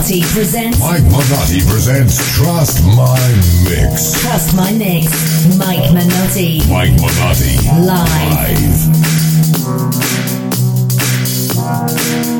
Mugnotti presents. Mike Mugnotti presents Trust My Mix. Trust My Mix. Mike Mugnotti. Mike Mugnotti. Live. Live.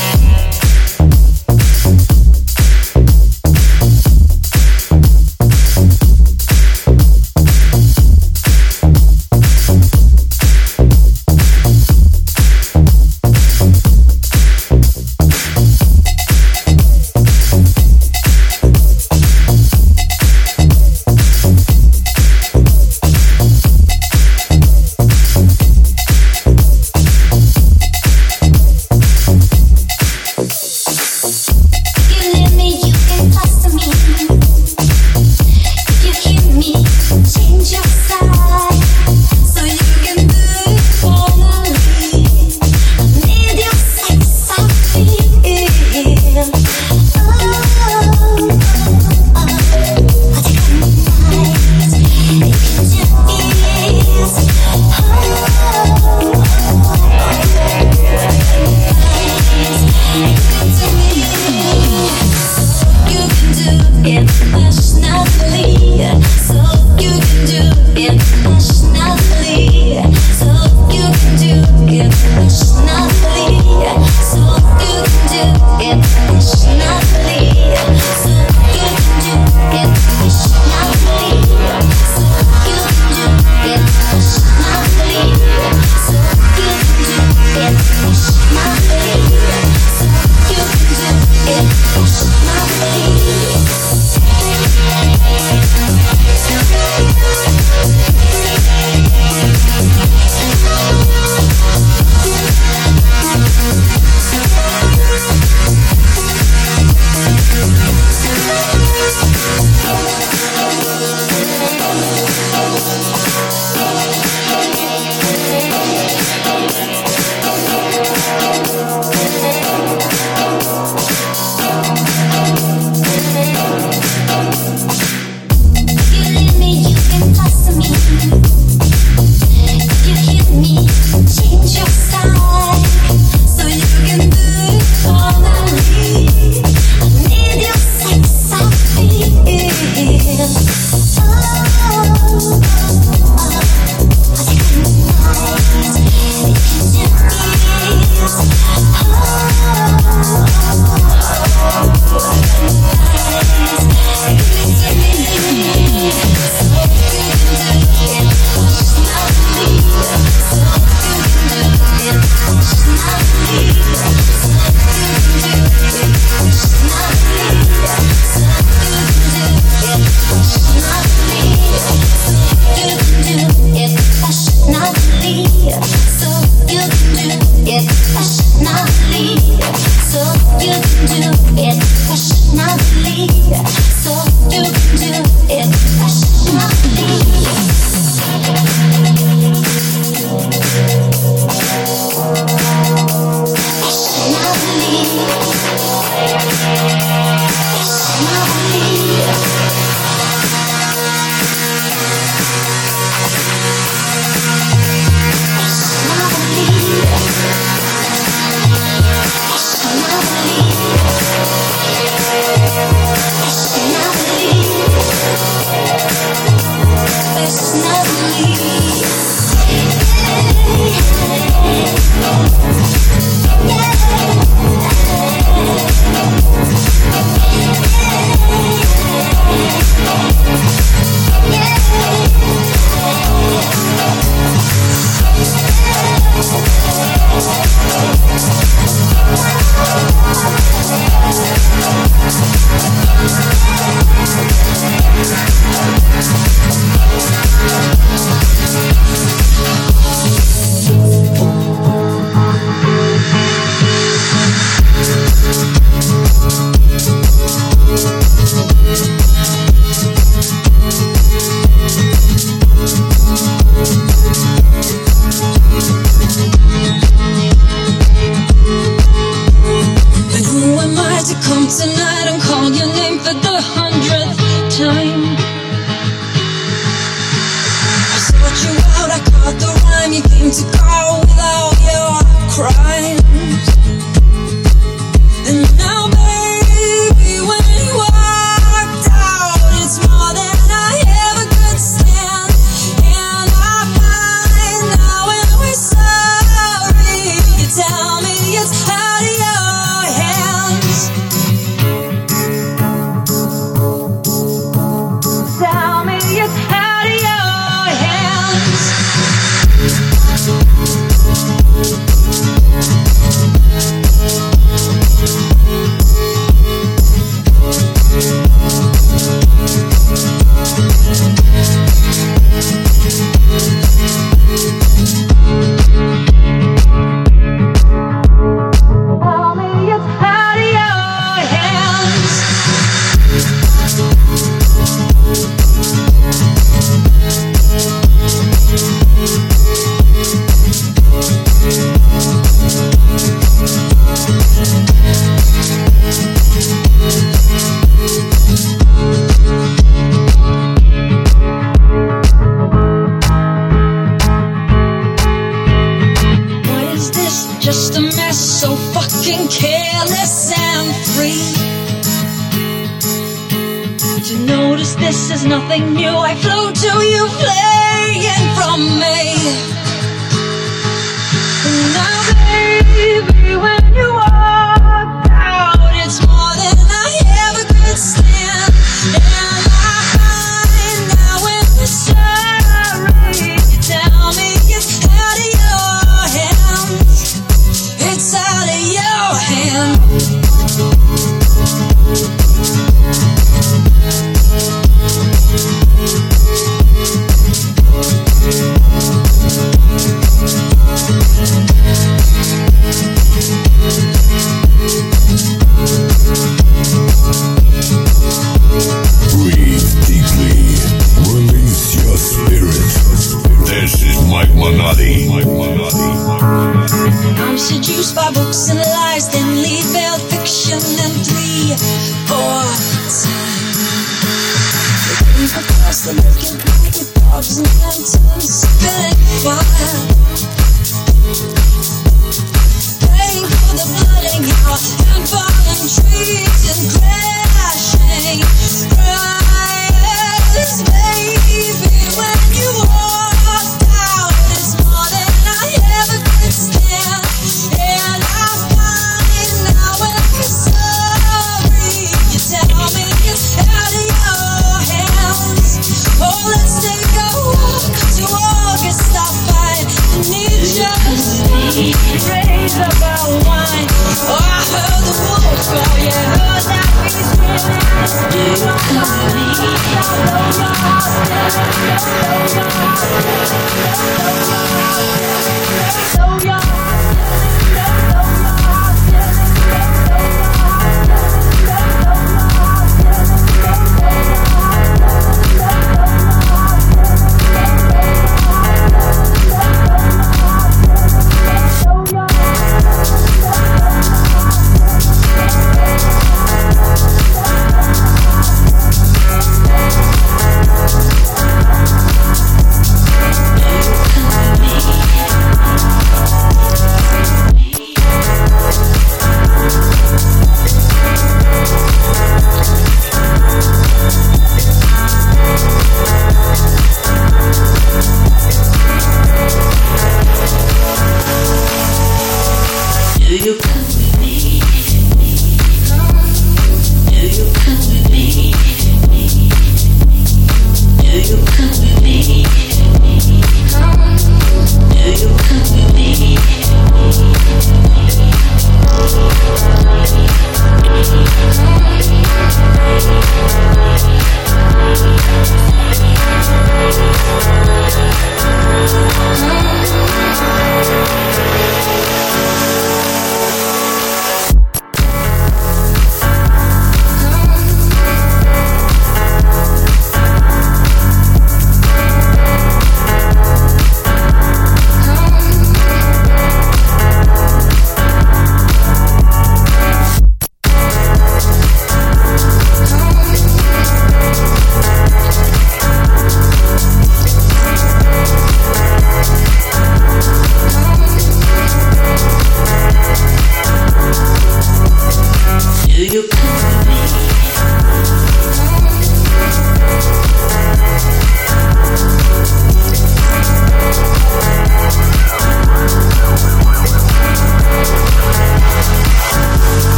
time you came to call without you, I.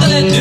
Motherland.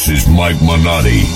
This is Mike Minotti.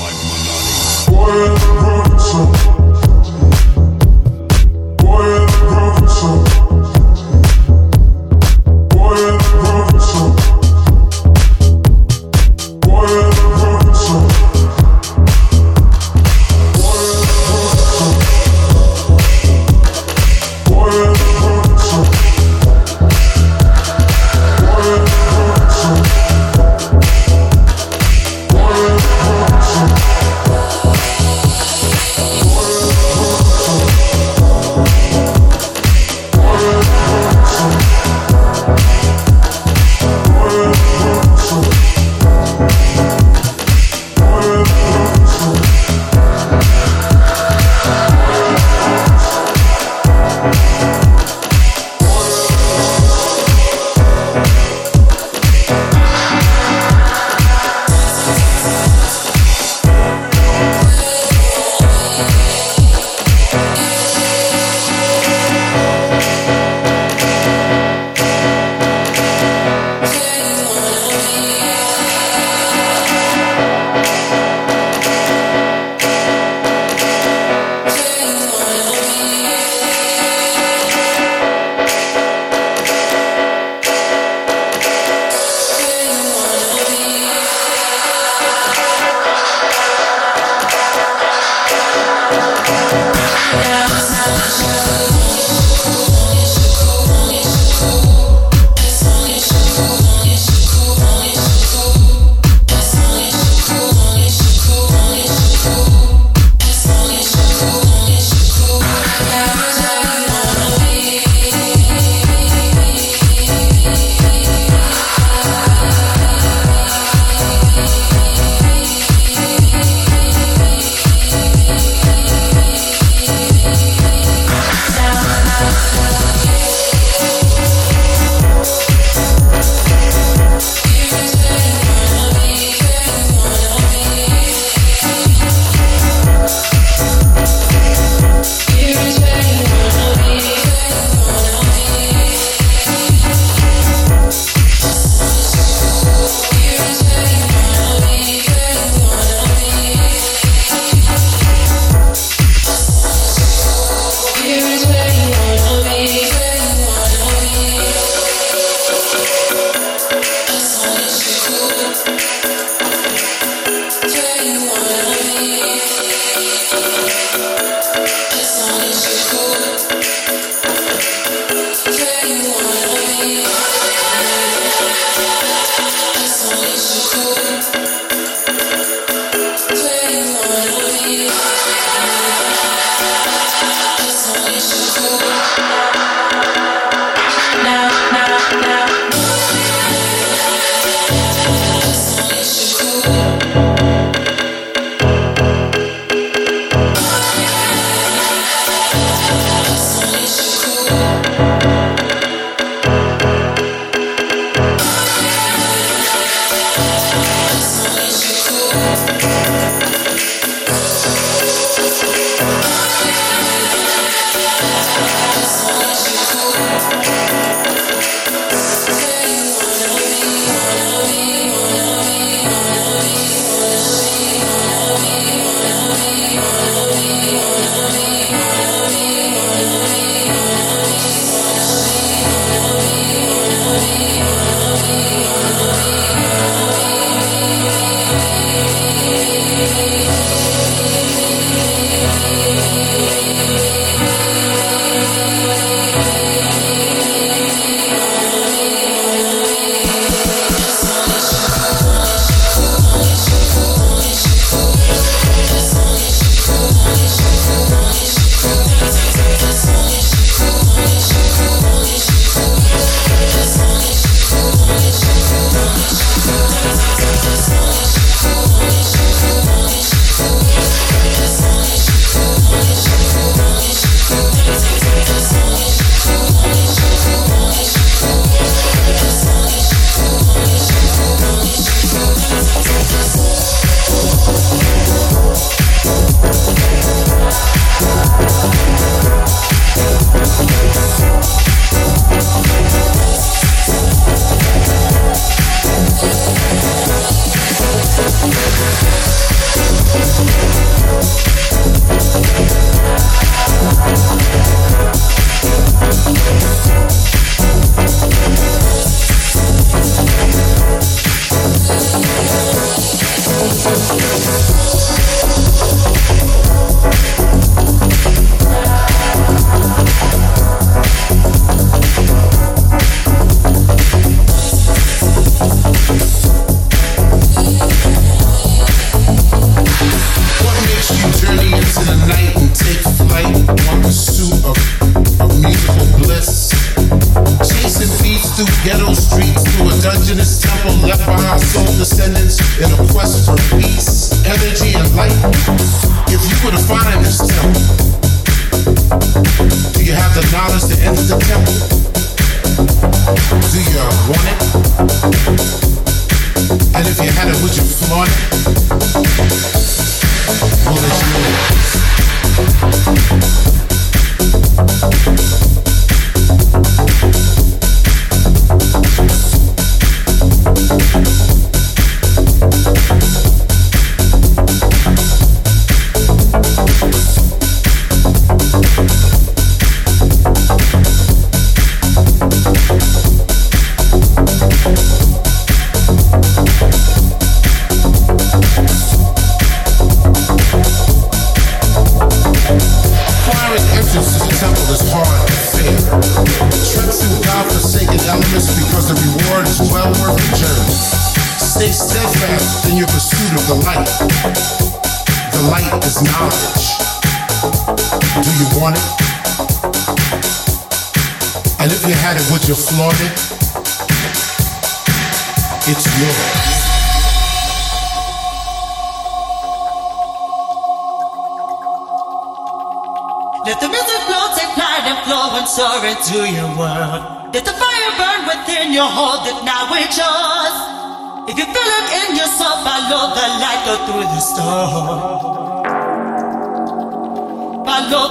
Follow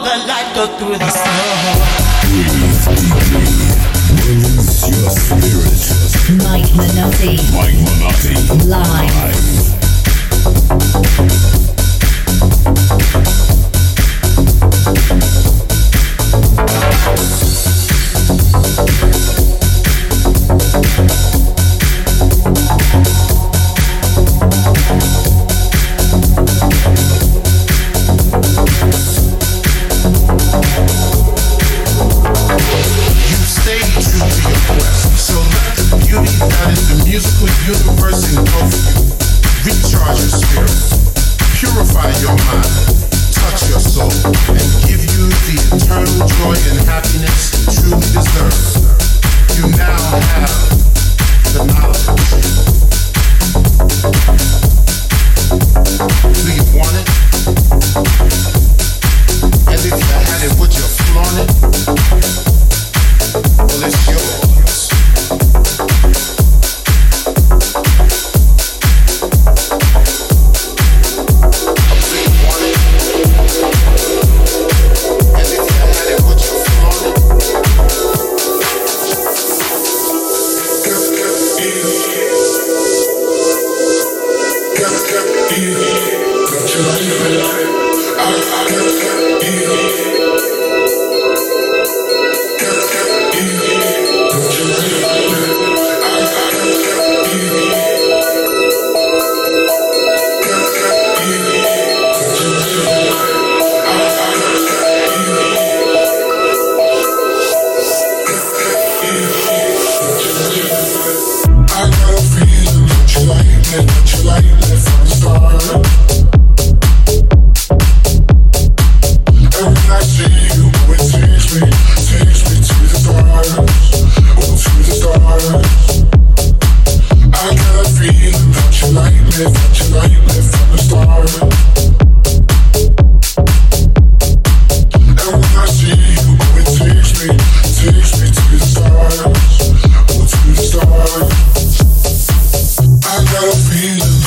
the light, go through the storm. Release your spirit. Mike Minotti. Mike Minotti. Live. Live.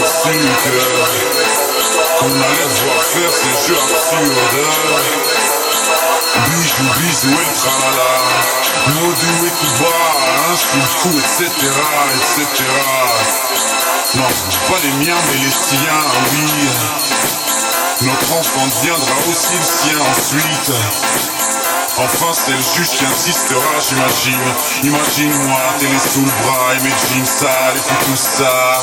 inquiétude Qu'on allait se voir faire ces jeux absurdes. Bijou, bisou et tralala. Modou et Kuba, insulte, coup, etc, etc Non, pas les miens mais les siens, oui. Notre enfant deviendra aussi le sien ensuite. Enfin c'est le juge qui insistera j'imagine. Imagine-moi, télé sous le bras et mes jeans sales et tout ça.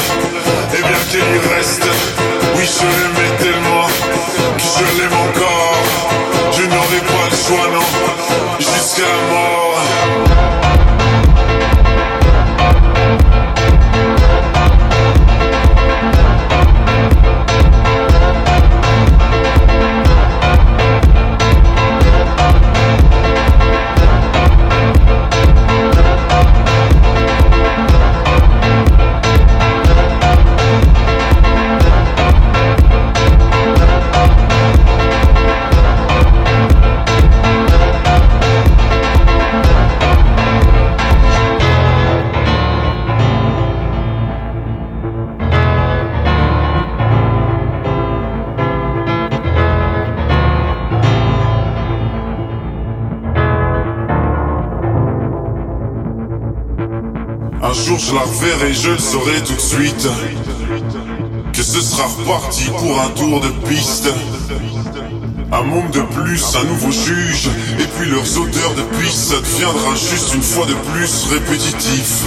Thank you. Saurai tout de suite. Que ce sera reparti pour un tour de piste. Un monde de plus, un nouveau juge, et puis leurs odeurs de piste, ça deviendra juste une fois de plus répétitif.